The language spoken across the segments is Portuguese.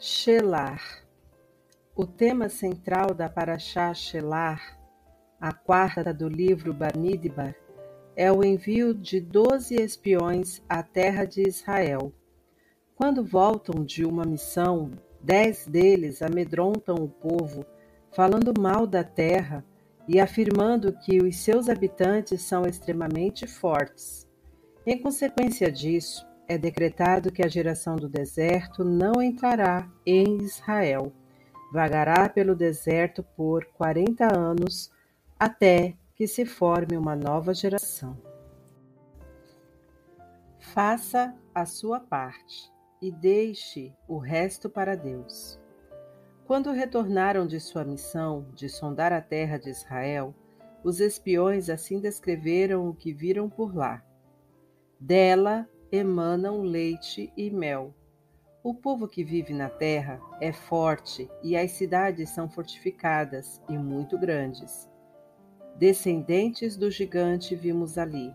Shelar O tema central da Parashá Shelar, a quarta do livro Bamidbar, é o envio de doze espiões à terra de Israel. Quando voltam de uma missão, dez deles amedrontam o povo, falando mal da terra e afirmando que os seus habitantes são extremamente fortes. Em consequência disso, é decretado que a geração do deserto não entrará em Israel. Vagará pelo deserto por quarenta anos, até que se forme uma nova geração. Faça a sua parte e deixe o resto para Deus. Quando retornaram de sua missão de sondar a terra de Israel, os espiões assim descreveram o que viram por lá. Dela emanam leite e mel. O povo que vive na terra é forte e as cidades são fortificadas e muito grandes. Descendentes do gigante vimos ali.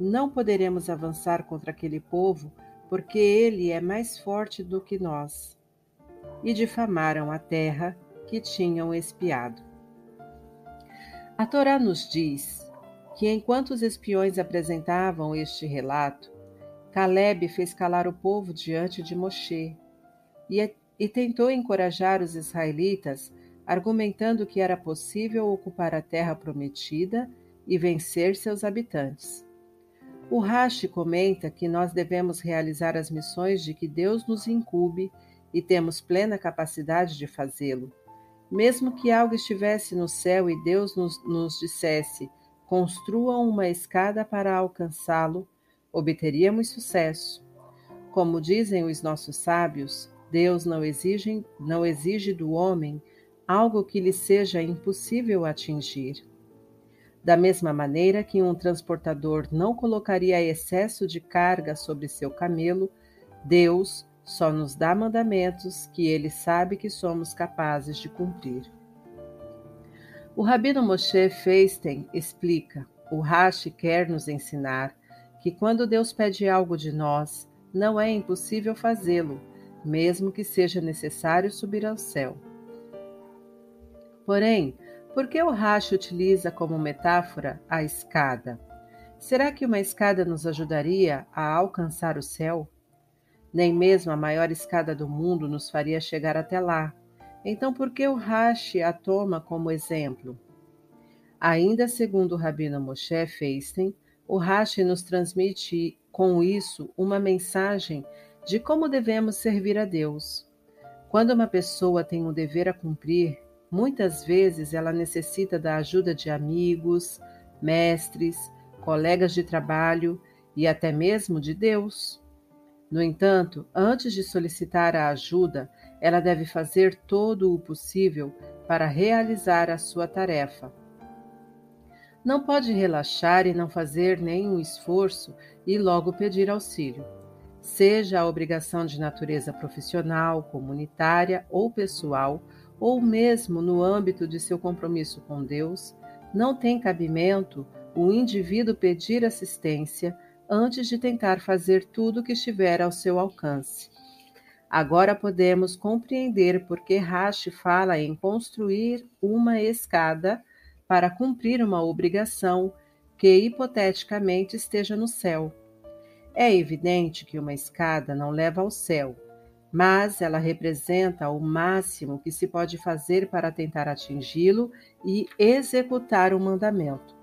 Não poderemos avançar contra aquele povo, porque ele é mais forte do que nós. E difamaram a terra que tinham espiado. A Torá nos diz que enquanto os espiões apresentavam este relato, Caleb fez calar o povo diante de Moshe e, e tentou encorajar os israelitas, argumentando que era possível ocupar a terra prometida e vencer seus habitantes. O Rashi comenta que nós devemos realizar as missões de que Deus nos incube e temos plena capacidade de fazê-lo. Mesmo que algo estivesse no céu e Deus nos, nos dissesse: construam uma escada para alcançá-lo, obteríamos sucesso. Como dizem os nossos sábios, Deus não exige, não exige do homem algo que lhe seja impossível atingir. Da mesma maneira que um transportador não colocaria excesso de carga sobre seu camelo, Deus só nos dá mandamentos que ele sabe que somos capazes de cumprir. O Rabino Moshe Feisten explica: o Rashi quer nos ensinar que quando Deus pede algo de nós, não é impossível fazê-lo, mesmo que seja necessário subir ao céu. Porém, por que o Rashi utiliza como metáfora a escada? Será que uma escada nos ajudaria a alcançar o céu? Nem mesmo a maior escada do mundo nos faria chegar até lá. Então, por que o Rashi a toma como exemplo? Ainda segundo o Rabino Moshe Feisten, o Rashi nos transmite com isso uma mensagem de como devemos servir a Deus. Quando uma pessoa tem um dever a cumprir, muitas vezes ela necessita da ajuda de amigos, mestres, colegas de trabalho e até mesmo de Deus. No entanto, antes de solicitar a ajuda, ela deve fazer todo o possível para realizar a sua tarefa não pode relaxar e não fazer nenhum esforço e logo pedir auxílio. Seja a obrigação de natureza profissional, comunitária ou pessoal, ou mesmo no âmbito de seu compromisso com Deus, não tem cabimento o indivíduo pedir assistência antes de tentar fazer tudo o que estiver ao seu alcance. Agora podemos compreender por que Rashi fala em construir uma escada para cumprir uma obrigação que hipoteticamente esteja no céu. É evidente que uma escada não leva ao céu, mas ela representa o máximo que se pode fazer para tentar atingi-lo e executar o mandamento.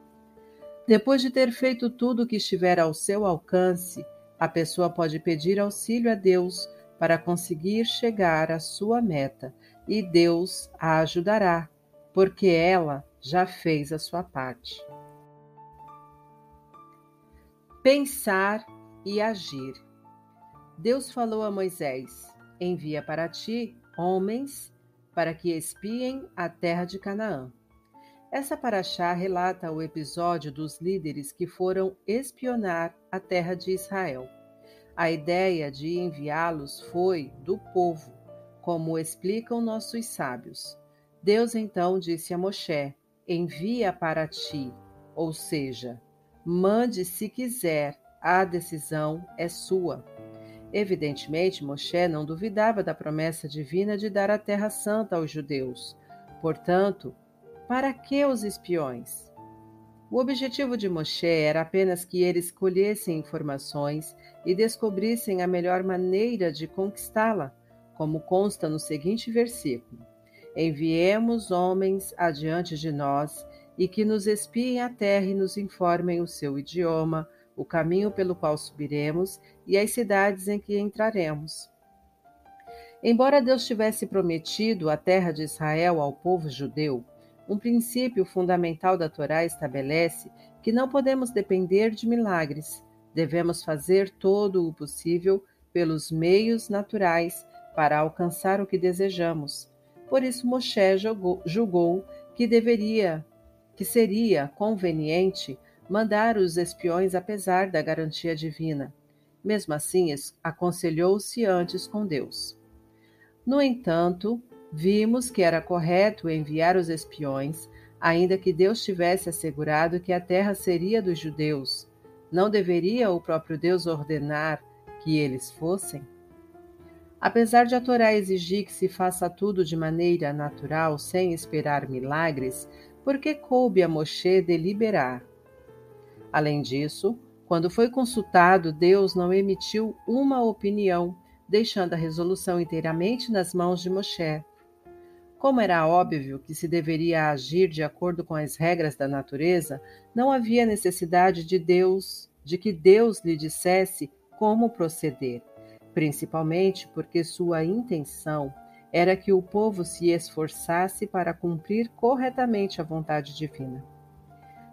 Depois de ter feito tudo o que estiver ao seu alcance, a pessoa pode pedir auxílio a Deus para conseguir chegar à sua meta, e Deus a ajudará, porque ela já fez a sua parte. Pensar e agir. Deus falou a Moisés: Envia para ti homens para que espiem a terra de Canaã. Essa paraxá relata o episódio dos líderes que foram espionar a terra de Israel. A ideia de enviá-los foi do povo, como explicam nossos sábios. Deus então disse a Moshe: envia para ti, ou seja, mande se quiser, a decisão é sua. Evidentemente, Moshe não duvidava da promessa divina de dar a Terra Santa aos judeus. Portanto, para que os espiões? O objetivo de Moshe era apenas que eles colhessem informações e descobrissem a melhor maneira de conquistá-la, como consta no seguinte versículo: Enviemos homens adiante de nós e que nos espiem a terra e nos informem o seu idioma, o caminho pelo qual subiremos e as cidades em que entraremos. Embora Deus tivesse prometido a terra de Israel ao povo judeu, um princípio fundamental da Torá estabelece que não podemos depender de milagres. Devemos fazer todo o possível pelos meios naturais para alcançar o que desejamos. Por isso Moshe julgou que deveria, que seria conveniente mandar os espiões apesar da garantia divina. Mesmo assim, aconselhou-se antes com Deus. No entanto, vimos que era correto enviar os espiões, ainda que Deus tivesse assegurado que a terra seria dos judeus. Não deveria o próprio Deus ordenar que eles fossem? Apesar de a Torá exigir que se faça tudo de maneira natural, sem esperar milagres, por que coube a Moshe deliberar? Além disso, quando foi consultado, Deus não emitiu uma opinião, deixando a resolução inteiramente nas mãos de Moshe. Como era óbvio que se deveria agir de acordo com as regras da natureza, não havia necessidade de Deus, de que Deus lhe dissesse como proceder, principalmente porque sua intenção era que o povo se esforçasse para cumprir corretamente a vontade divina.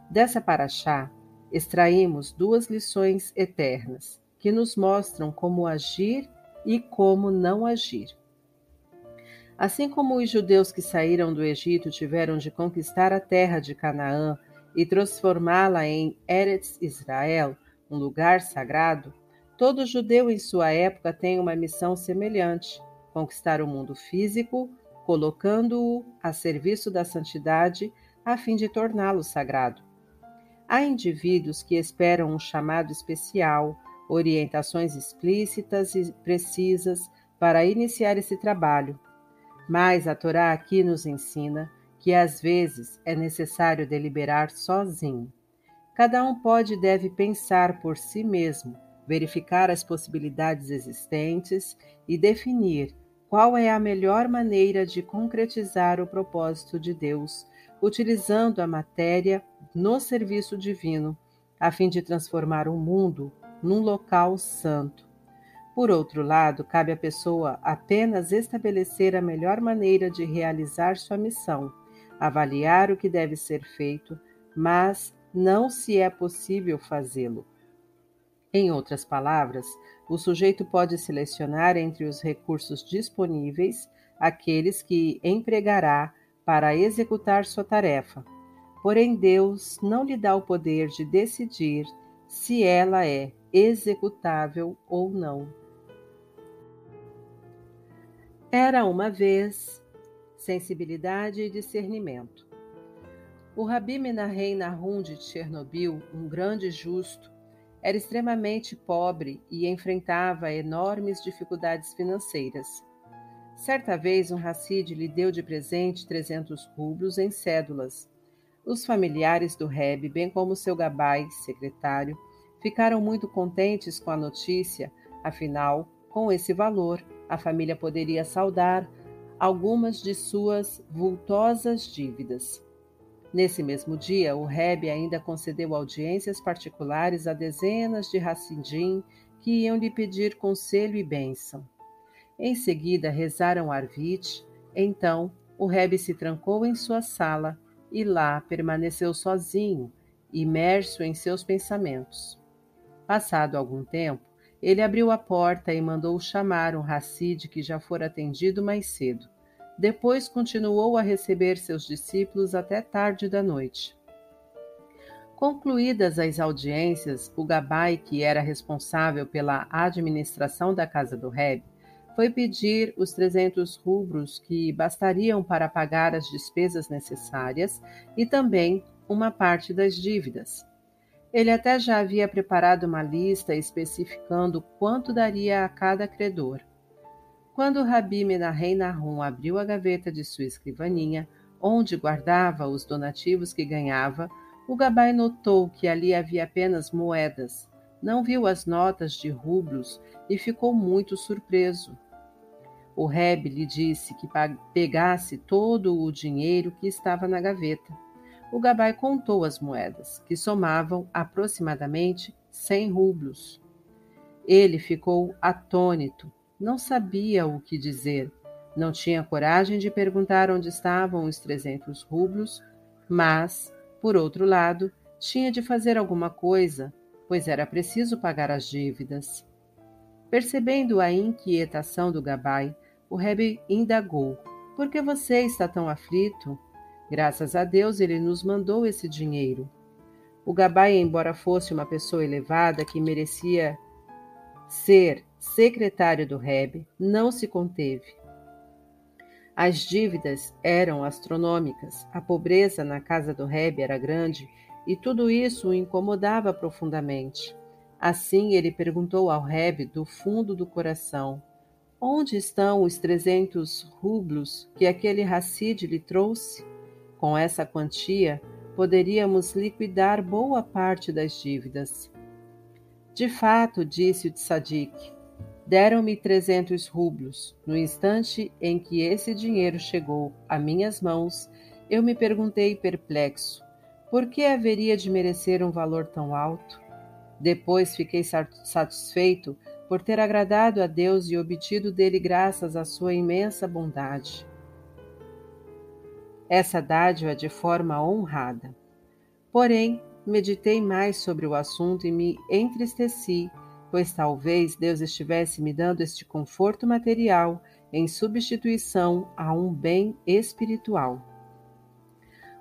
Dessa paraxá, extraímos duas lições eternas que nos mostram como agir e como não agir. Assim como os judeus que saíram do Egito tiveram de conquistar a terra de Canaã e transformá-la em Eretz Israel, um lugar sagrado, todo judeu em sua época tem uma missão semelhante: conquistar o mundo físico, colocando-o a serviço da santidade a fim de torná-lo sagrado. Há indivíduos que esperam um chamado especial, orientações explícitas e precisas para iniciar esse trabalho. Mas a Torá aqui nos ensina que às vezes é necessário deliberar sozinho. Cada um pode e deve pensar por si mesmo, verificar as possibilidades existentes e definir qual é a melhor maneira de concretizar o propósito de Deus, utilizando a matéria no serviço divino, a fim de transformar o mundo num local santo. Por outro lado, cabe à pessoa apenas estabelecer a melhor maneira de realizar sua missão, avaliar o que deve ser feito, mas não se é possível fazê-lo. Em outras palavras, o sujeito pode selecionar entre os recursos disponíveis aqueles que empregará para executar sua tarefa, Porém, Deus não lhe dá o poder de decidir se ela é executável ou não. Era uma vez sensibilidade e discernimento. O Rabi Menahei Nahum de Chernobyl, um grande justo, era extremamente pobre e enfrentava enormes dificuldades financeiras. Certa vez, um Hassid lhe deu de presente 300 rublos em cédulas os familiares do Reb, bem como seu gabai, secretário, ficaram muito contentes com a notícia, afinal, com esse valor, a família poderia saldar algumas de suas vultosas dívidas. Nesse mesmo dia, o Reb ainda concedeu audiências particulares a dezenas de Hassidim que iam lhe pedir conselho e bênção. Em seguida, rezaram Arvit, então o Reb se trancou em sua sala e lá permaneceu sozinho, imerso em seus pensamentos. Passado algum tempo, ele abriu a porta e mandou chamar um Hassid que já fora atendido mais cedo. Depois continuou a receber seus discípulos até tarde da noite. Concluídas as audiências, o Gabai, que era responsável pela administração da casa do Reb, foi pedir os 300 rubros que bastariam para pagar as despesas necessárias e também uma parte das dívidas. Ele até já havia preparado uma lista especificando quanto daria a cada credor. Quando Rabi Menahem Nahum abriu a gaveta de sua escrivaninha, onde guardava os donativos que ganhava, o Gabai notou que ali havia apenas moedas, não viu as notas de rublos e ficou muito surpreso. O Reb lhe disse que pegasse todo o dinheiro que estava na gaveta. O Gabai contou as moedas, que somavam aproximadamente cem rublos. Ele ficou atônito, não sabia o que dizer, não tinha coragem de perguntar onde estavam os trezentos rublos, mas, por outro lado, tinha de fazer alguma coisa, pois era preciso pagar as dívidas. Percebendo a inquietação do Gabai, o Rebbe indagou: Por que você está tão aflito? Graças a Deus ele nos mandou esse dinheiro. O Gabai, embora fosse uma pessoa elevada que merecia ser secretário do Rebbe, não se conteve. As dívidas eram astronômicas, a pobreza na casa do Rebbe era grande e tudo isso o incomodava profundamente. Assim ele perguntou ao Rebbe do fundo do coração: Onde estão os trezentos rublos que aquele Hassid lhe trouxe? Com essa quantia, poderíamos liquidar boa parte das dívidas. De fato, disse o tzadik, deram-me trezentos rublos. No instante em que esse dinheiro chegou a minhas mãos, eu me perguntei perplexo, por que haveria de merecer um valor tão alto? Depois fiquei satisfeito por ter agradado a Deus e obtido dele graças à sua imensa bondade. Essa dádiva de forma honrada. Porém, meditei mais sobre o assunto e me entristeci, pois talvez Deus estivesse me dando este conforto material em substituição a um bem espiritual.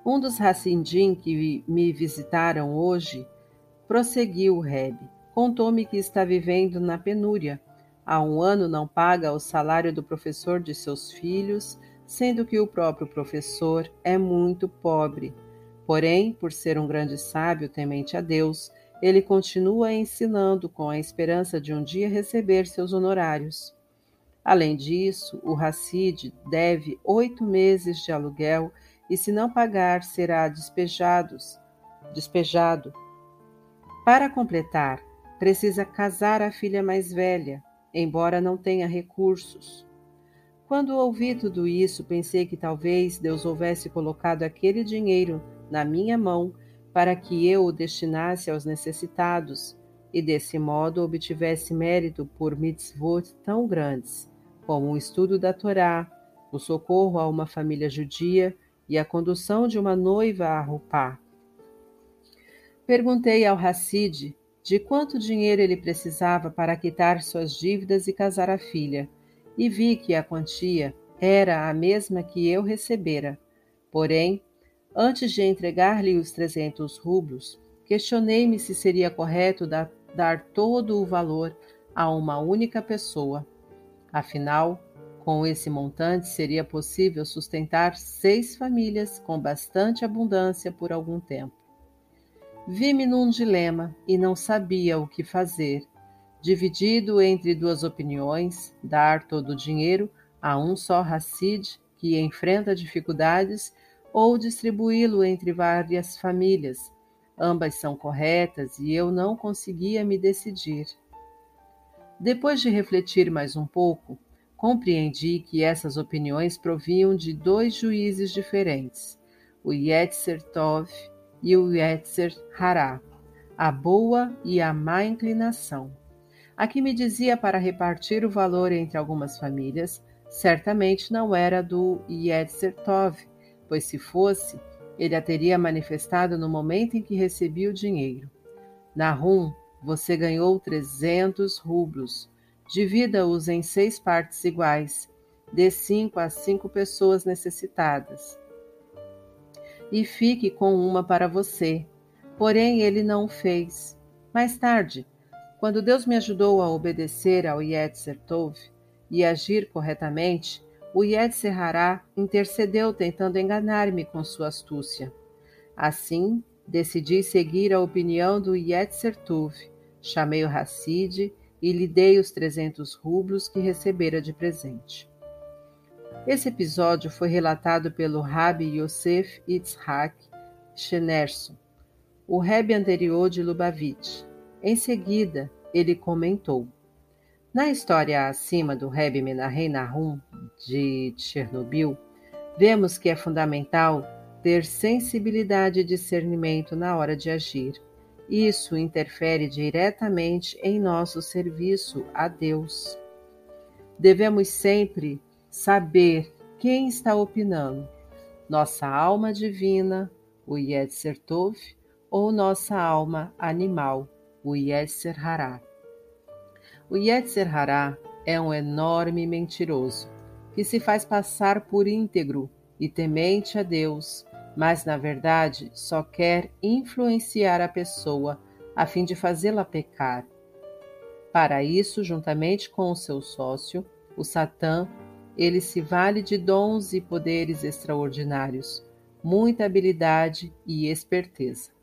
Um dos Hassindim que me visitaram hoje prosseguiu o Reb. Contou-me que está vivendo na penúria. Há um ano não paga o salário do professor de seus filhos, sendo que o próprio professor é muito pobre Porém, por ser um grande sábio temente a Deus, ele continua ensinando com a esperança de um dia receber seus honorários. Além disso, o Hassid deve oito meses de aluguel e, se não pagar, será despejados, despejado. Para completar, precisa casar a filha mais velha, embora não tenha recursos. Quando ouvi tudo isso, pensei que talvez Deus houvesse colocado aquele dinheiro na minha mão para que eu o destinasse aos necessitados e desse modo obtivesse mérito por mitzvot tão grandes como o estudo da Torá, o socorro a uma família judia e a condução de uma noiva a Rupá. Perguntei ao Hassid de quanto dinheiro ele precisava para quitar suas dívidas e casar a filha, e vi que a quantia era a mesma que eu recebera. Porém, Antes de entregar-lhe os trezentos rublos, questionei-me se seria correto dar, dar todo o valor a uma única pessoa. Afinal, com esse montante seria possível sustentar seis famílias com bastante abundância por algum tempo. Vi-me num dilema e não sabia o que fazer. Dividido entre duas opiniões, dar todo o dinheiro a um só Hassid que enfrenta dificuldades ou distribuí-lo entre várias famílias. Ambas são corretas e eu não conseguia me decidir. Depois de refletir mais um pouco, compreendi que essas opiniões provinham de dois juízes diferentes, o Yetzer Tov e o Yetzer Hará, a boa e a má inclinação. A que me dizia para repartir o valor entre algumas famílias, certamente não era do Yetzer Tov, pois se fosse, ele a teria manifestado no momento em que recebia o dinheiro. Nahum, você ganhou trezentos rublos. Divida-os em seis partes iguais. Dê cinco a cinco pessoas necessitadas. E fique com uma para você. Porém, ele não o fez. Mais tarde, quando Deus me ajudou a obedecer ao Yetzer Tov e agir corretamente, o Yetzer Hará intercedeu tentando enganar-me com sua astúcia. Assim, decidi seguir a opinião do Yetzer Tuv, chamei o Hassid e lhe dei os trezentos rublos que recebera de presente. Esse episódio foi relatado pelo Rabbi Yosef Yitzhak Shenerson, o Rebbe anterior de Lubavitch. Em seguida, ele comentou: Na história acima do Rebbe Menachem Nahum de Chernobyl, vemos que é fundamental ter sensibilidade e discernimento na hora de agir. Isso interfere diretamente em nosso serviço a Deus. Devemos sempre saber quem está opinando, nossa alma divina, o Yetzer Tov, ou nossa alma animal, o Yetzer Hará. O Yetzer Hará é um enorme mentiroso que se faz passar por íntegro e temente a Deus, mas na verdade só quer influenciar a pessoa a fim de fazê-la pecar. Para isso, juntamente com o seu sócio, o Satã, ele se vale de dons e poderes extraordinários, muita habilidade e esperteza.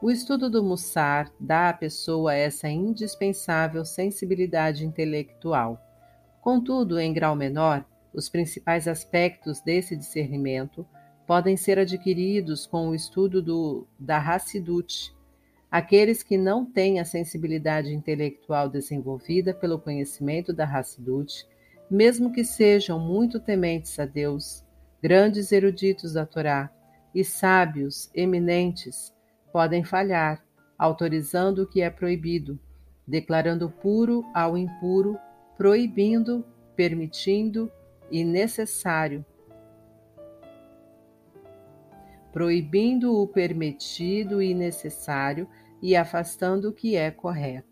O estudo do Mussar dá à pessoa essa indispensável sensibilidade intelectual. Contudo, em grau menor, os principais aspectos desse discernimento podem ser adquiridos com o estudo do, da Hassidut. Aqueles que não têm a sensibilidade intelectual desenvolvida pelo conhecimento da Hassidut, mesmo que sejam muito tementes a Deus, grandes eruditos da Torá e sábios eminentes, podem falhar, autorizando o que é proibido, declarando puro ao impuro, proibindo, permitindo e necessário, proibindo o permitido e necessário e afastando o que é correto.